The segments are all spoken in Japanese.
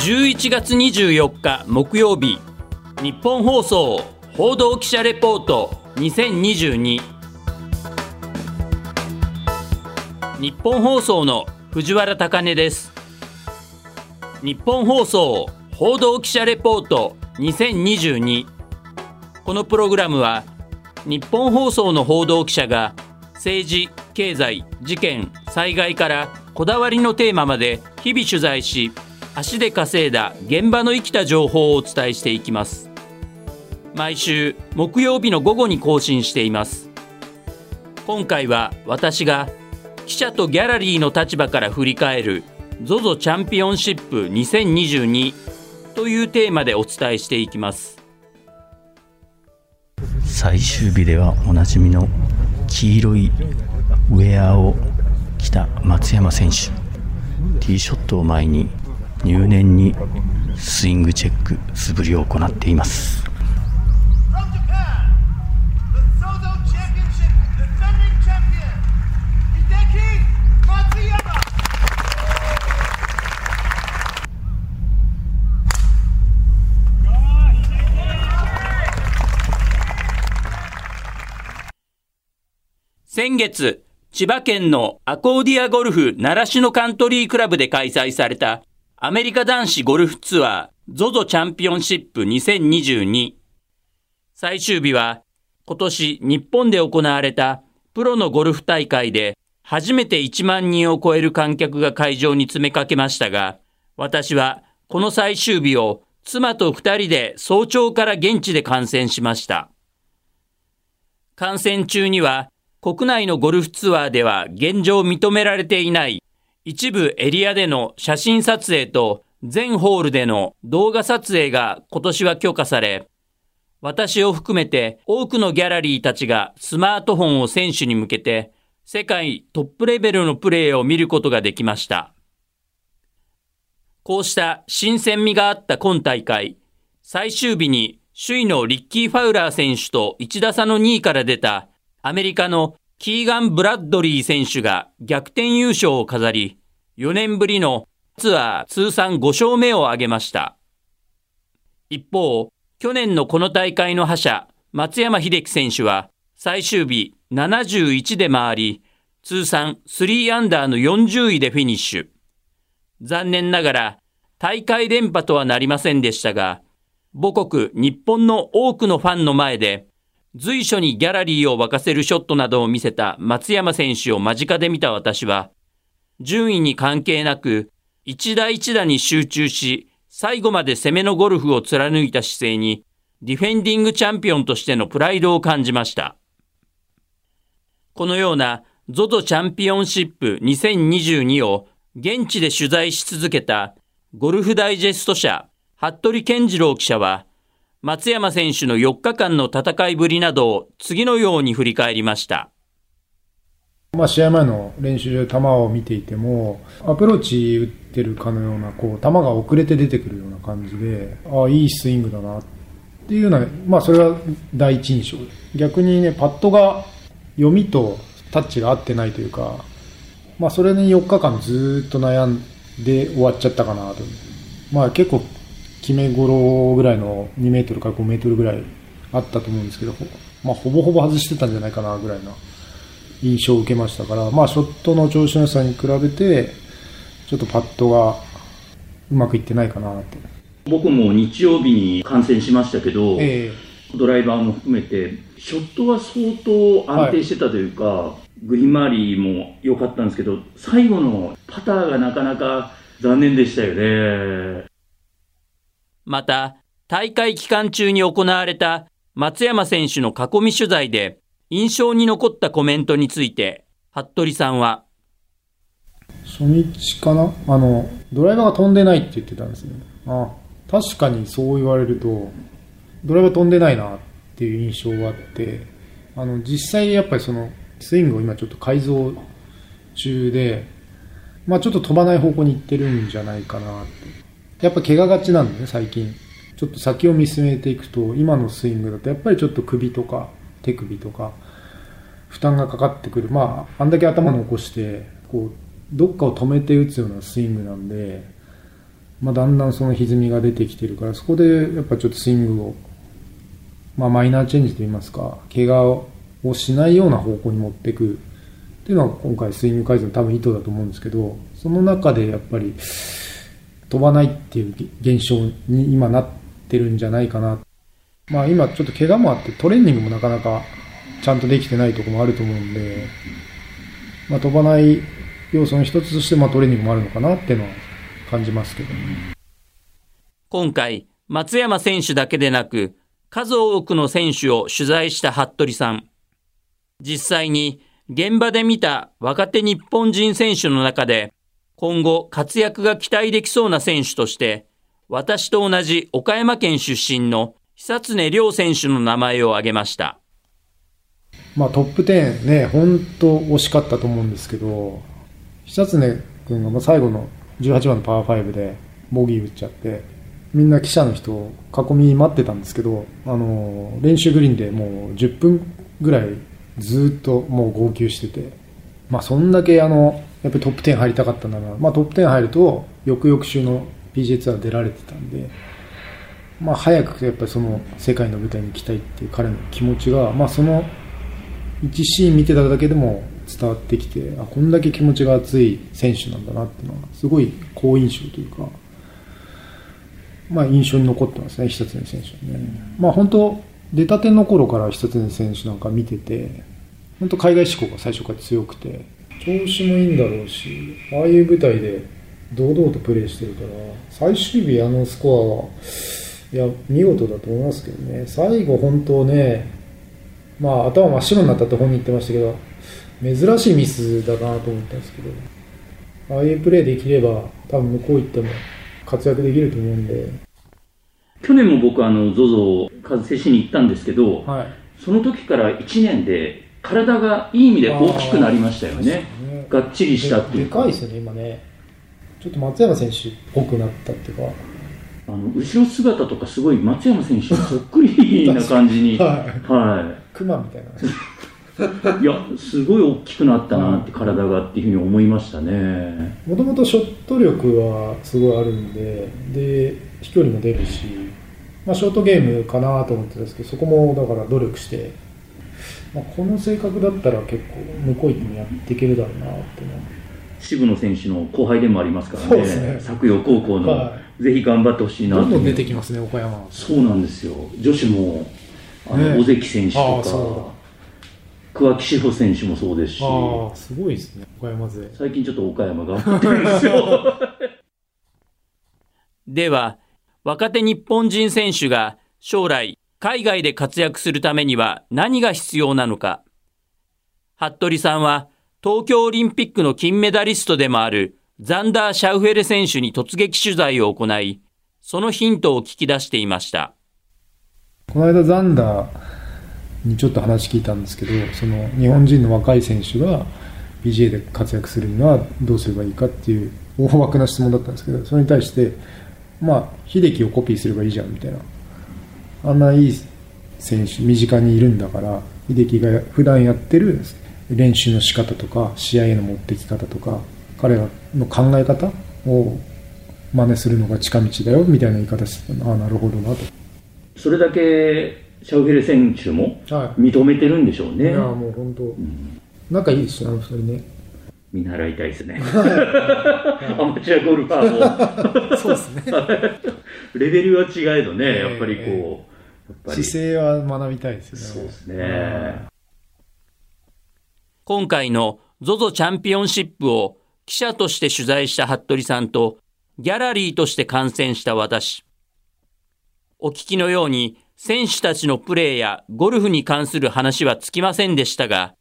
11月24日木曜日日本放送報道記者レポート2022日本放送の藤原貴根です。日本放送報道記者レポート2022このプログラムは日本放送の報道記者が政治経済事件災害からこだわりのテーマまで日々取材し足で稼いだ現場の生きた情報をお伝えしていきます。毎週木曜日の午後に更新しています。今回は私が記者とギャラリーの立場から振り返る ZOZO チャンピオンシップ2022というテーマでお伝えしていきます。最終日ではおなじみの黄色いウェアを着た松山選手。ティーショットを前に入念にスイングチェック素振りを行っています。先月、千葉県のアコーディアゴルフ習志野カントリークラブで開催されたアメリカ男子ゴルフツアー ZOZO チャンピオンシップ2022最終日は今年日本で行われたプロのゴルフ大会で初めて1万人を超える観客が会場に詰めかけましたが私はこの最終日を妻と二人で早朝から現地で観戦しました。観戦中には国内のゴルフツアーでは現状認められていない一部エリアでの写真撮影と全ホールでの動画撮影が今年は許可され、私を含めて多くのギャラリーたちがスマートフォンを選手に向けて世界トップレベルのプレーを見ることができました。こうした新鮮味があった今大会、最終日に首位のリッキー・ファウラー選手と1打差の2位から出たアメリカのキーガン・ブラッドリー選手が逆転優勝を飾り、4年ぶりのツアー通算5勝目を挙げました。一方、去年のこの大会の覇者、松山秀樹選手は最終日71で回り、通算3アンダーの40位でフィニッシュ。残念ながら大会連覇とはなりませんでしたが、母国日本の多くのファンの前で随所にギャラリーを沸かせるショットなどを見せた松山選手を間近で見た私は、順位に関係なく、一打一打に集中し、最後まで攻めのゴルフを貫いた姿勢に、ディフェンディングチャンピオンとしてのプライドを感じました。このような ZOZO チャンピオンシップ2022を現地で取材し続けたゴルフダイジェスト社、服部健次郎記者は、松山選手の4日間の戦いぶりなどを次のように振り返りました。まあ、試合前の練習場で球を見ていても、アプローチ打ってるかのような、こう、球が遅れて出てくるような感じで、ああ、いいスイングだなっていうような、まあ、それは第一印象。逆にね、パットが読みとタッチが合ってないというか、まあ、それに4日間ずっと悩んで終わっちゃったかなと。まあ、結構決め頃ぐらいの2メートルから5メートルぐらいあったと思うんですけど、まあ、ほぼほぼ外してたんじゃないかなぐらいな印象を受けましたから、まあ、ショットの調子の良さに比べて、ちょっとパットがうまくいってないかなって。僕も日曜日に観戦しましたけど、えー、ドライバーも含めて、ショットは相当安定してたというか、はい、グリーン周りも良かったんですけど、最後のパターがなかなか残念でしたよね。また、大会期間中に行われた松山選手の囲み取材で印象に残ったコメントについて、服部さんは。初日かな？あの、ドライバーが飛んでないって言ってたんですね。あ確かにそう言われると、ドライバー飛んでないなっていう印象があって、あの、実際やっぱりその、スイングを今ちょっと改造中で、まあちょっと飛ばない方向に行ってるんじゃないかなって。やっぱ怪我がちなんでね、最近。ちょっと先を見据えていくと、今のスイングだとやっぱりちょっと首とか手首とか、負担がかかってくる。まあ、あんだけ頭残して、こう、どっかを止めて打つようなスイングなんで、まあ、だんだんその歪みが出てきてるから、そこでやっぱちょっとスイングを、まあ、マイナーチェンジといいますか、怪我をしないような方向に持っていくっていうのは今回スイング改善の多分意図だと思うんですけど、その中でやっぱり飛ばないっていう現象に今なってるんじゃないかな。まあ今ちょっと怪我もあってトレーニングもなかなかちゃんとできてないとこもあると思うんで、まあ飛ばない要素の一つとしてまあトレーニングもあるのかなっていうのは感じますけど、ね、今回、松山選手だけでなく、数多くの選手を取材した服部さん。実際に現場で見た若手日本人選手の中で、今後活躍が期待できそうな選手として、私と同じ岡山県出身の久常涼選手の名前を挙げました。まあトップ10ね、本当惜しかったと思うんですけど、久常君が最後の18番のパー5でボギー打っちゃって、みんな記者の人を囲み待ってたんですけど、あの、練習グリーンでもう10分ぐらいずっともう号泣してて、まあそんだけあの、やっぱりトップ10入りたかったんだな、まあトップ10入ると、翌々週の PGA ツアー出られてたんで、まあ早くやっぱりその世界の舞台に行きたいっていう彼の気持ちが、まあその1シーン見てただけでも伝わってきてあこんだけ気持ちが熱い選手なんだなっていうのはすごい好印象というか、まあ、印象に残ってますね久常選手はね。まあ、本当出たての頃から久常選手なんか見てて本当海外志向が最初から強くて調子もいいんだろうしああいう舞台で堂々とプレーしてるから最終日あのスコアはいや見事だと思いますけどね。最後本当ねまあ頭真っ白になったって本人言ってましたけど珍しいミスだなと思ったんですけどああいうプレーできれば多分向こう行っても活躍できると思うんで。去年も僕あの ZOZO 完成しに行ったんですけど、はい、その時から1年で体がいい意味で大きくなりましたよね、ね、がっちりしたっていうでかいですよね今ね。ちょっと松山選手っぽくなったっていうかあの後ろ姿とかすごい松山選手そっくりな感じに。はい、はい、熊みたいな。いや、すごい大きくなったなって、体がっていうふうに思いましたね。もともとショット力はすごいあるんで、で、飛距離も出るし、まあ、ショートゲームかなと思ってたんですけど、そこもだから努力して、まあ、この性格だったら結構、向こう行ってもやっていけるだろうなって渋野選手の後輩でもありますからね、ね作陽高校の、はい、ぜひ頑張ってほしいなどんどん出てきますね、岡山そうなんですよ、女子も、あの、ね、尾関選手とか。桑木志保選手もそうですし。すごいですね、岡山勢。最近ちょっと岡山頑張ってるんですよ。では、若手日本人選手が将来海外で活躍するためには何が必要なのか。服部さんは東京オリンピックの金メダリストでもあるザンダー・シャウフェレ選手に突撃取材を行い、そのヒントを聞き出していました。この間ザンダーにちょっと話聞いたんですけどその日本人の若い選手が PGA で活躍するにはどうすればいいかっていう大枠な質問だったんですけどそれに対してまあ秀樹をコピーすればいいじゃんみたいなあんないい選手身近にいるんだから秀樹が普段やってる練習の仕方とか試合への持ってき方とか彼らの考え方を真似するのが近道だよみたいな言い方してああなるほどなとそれだけシャウフェレ選手も認めてるんでしょうね。はい、いや、もう本当、うん、仲いいですよ、あの二人ね。見習いたいですね。アマチュアゴルファーも。そうですね。レベルは違えどね、やっぱりこう、姿勢は学びたいですよね。そうですね。今回の ZOZO チャンピオンシップを記者として取材した服部さんと、ギャラリーとして観戦した私。お聞きのように、選手たちのプレーやゴルフに関する話はつきませんでしたが、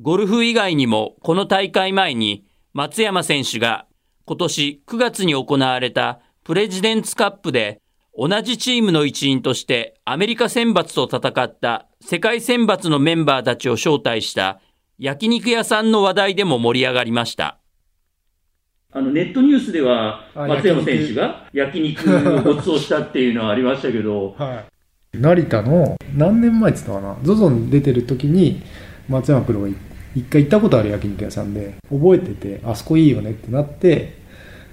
ゴルフ以外にもこの大会前に松山選手が今年9月に行われたプレジデンツカップで同じチームの一員としてアメリカ選抜と戦った世界選抜のメンバーたちを招待した焼肉屋さんの話題でも盛り上がりました。あのネットニュースでは松山選手が焼肉。をご馳走したっていうのはありましたけど、はい、成田の何年前って言ったかな？ZOZO に出てる時に松山プロが一回行ったことある焼肉屋さんで覚えててあそこいいよねってなって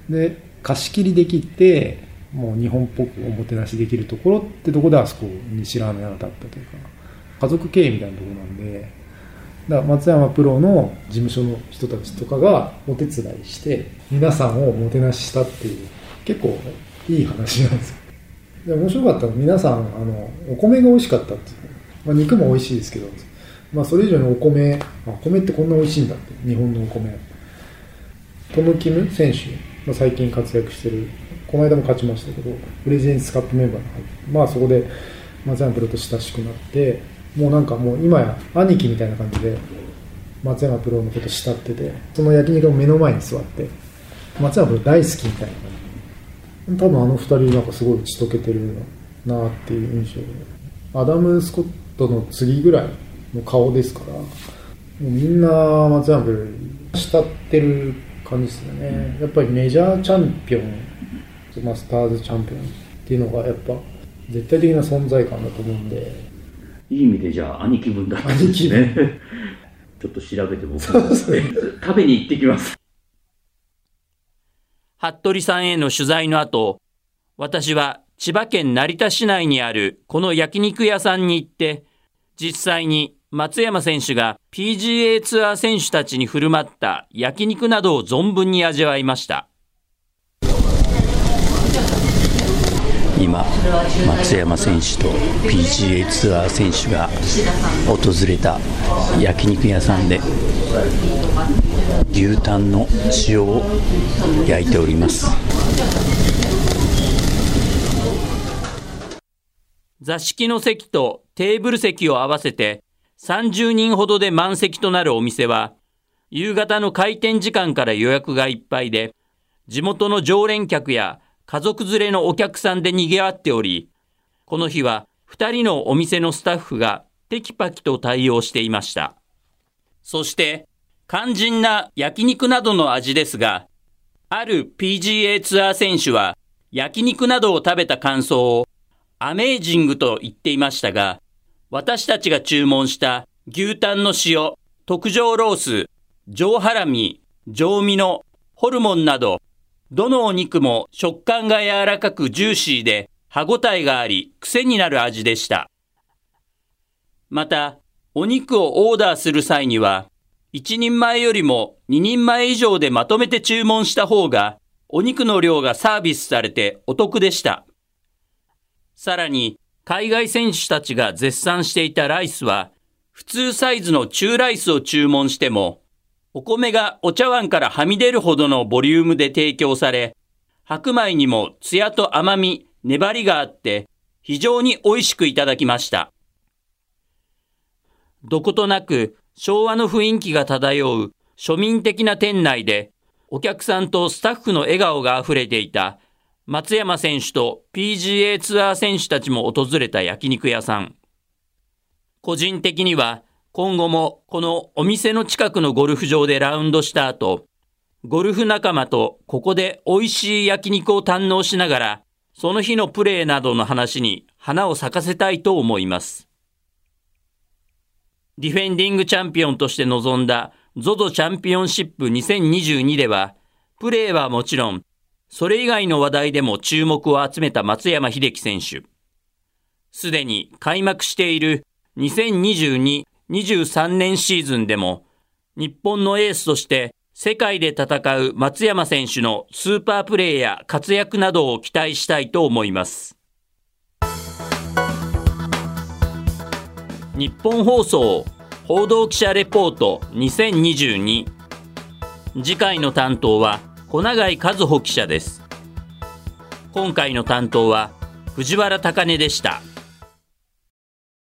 で貸し切りできてもう日本っぽくおもてなしできるところってとこであそこに白羽の矢が立ったというか家族経営みたいなところなんでだ松山プロの事務所の人たちとかがお手伝いして皆さんをもてなししたっていう結構いい話なんですよ。で面白かったの皆さんあのお米が美味しかったっていう、まあ、肉も美味しいですけど、まあ、それ以上にお米あ米ってこんな美味しいんだって日本のお米。トム・キム選手、まあ、最近活躍してるこの間も勝ちましたけどプレジデンスカップメンバーに入ってまあそこで松山プロと親しくなってもうなんかもう今や兄貴みたいな感じで松山プロのこと慕っててその焼肉の目の前に座って松山プロ大好きみたいな。多分あの二人なんかすごい打ち解けてるなっていう印象で。アダム・スコットの次ぐらいの顔ですからもうみんな松山プロ慕ってる感じですよね。やっぱりメジャーチャンピオンマスターズチャンピオンっていうのがやっぱ絶対的な存在感だと思うんでいい意味でじゃあ兄貴分だったんですね。ちょっと調べて僕も。食べに行ってきます。服部さんへの取材の後私は千葉県成田市内にあるこの焼肉屋さんに行って実際に松山選手が PGA ツアー選手たちに振る舞った焼肉などを存分に味わいました。今松山選手と PGA ツアー選手が訪れた焼肉屋さんで牛タンの塩を焼いております。座敷の席とテーブル席を合わせて30人ほどで満席となるお店は夕方の開店時間から予約がいっぱいで地元の常連客や家族連れのお客さんで賑わっており、この日は2人のお店のスタッフがテキパキと対応していました。そして、肝心な焼肉などの味ですが、ある PGA ツアー選手は焼肉などを食べた感想をアメージングと言っていましたが、私たちが注文した牛タンの塩、特上ロース、上ハラミ、上身のホルモンなどどのお肉も食感が柔らかくジューシーで歯ごたえがあり癖になる味でした。また、お肉をオーダーする際には、1人前よりも2人前以上でまとめて注文した方が、お肉の量がサービスされてお得でした。さらに、海外選手たちが絶賛していたライスは、普通サイズの中ライスを注文しても、お米がお茶碗からはみ出るほどのボリュームで提供され、白米にもツヤと甘み、粘りがあって、非常に美味しくいただきました。どことなく昭和の雰囲気が漂う庶民的な店内で、お客さんとスタッフの笑顔が溢れていた松山選手と PGA ツアー選手たちも訪れた焼肉屋さん。個人的には今後もこのお店の近くのゴルフ場でラウンドした後、ゴルフ仲間とここで美味しい焼肉を堪能しながら、その日のプレーなどの話に花を咲かせたいと思います。ディフェンディングチャンピオンとして臨んだ ZOZO チャンピオンシップ2022では、プレーはもちろん、それ以外の話題でも注目を集めた松山英樹選手。すでに開幕している2022 23年シーズンでも、日本のエースとして世界で戦う松山選手のスーパープレーや活躍などを期待したいと思います。日本放送報道記者レポート2022次回の担当は小永井和穂記者です今回の担当は藤原貴根でした。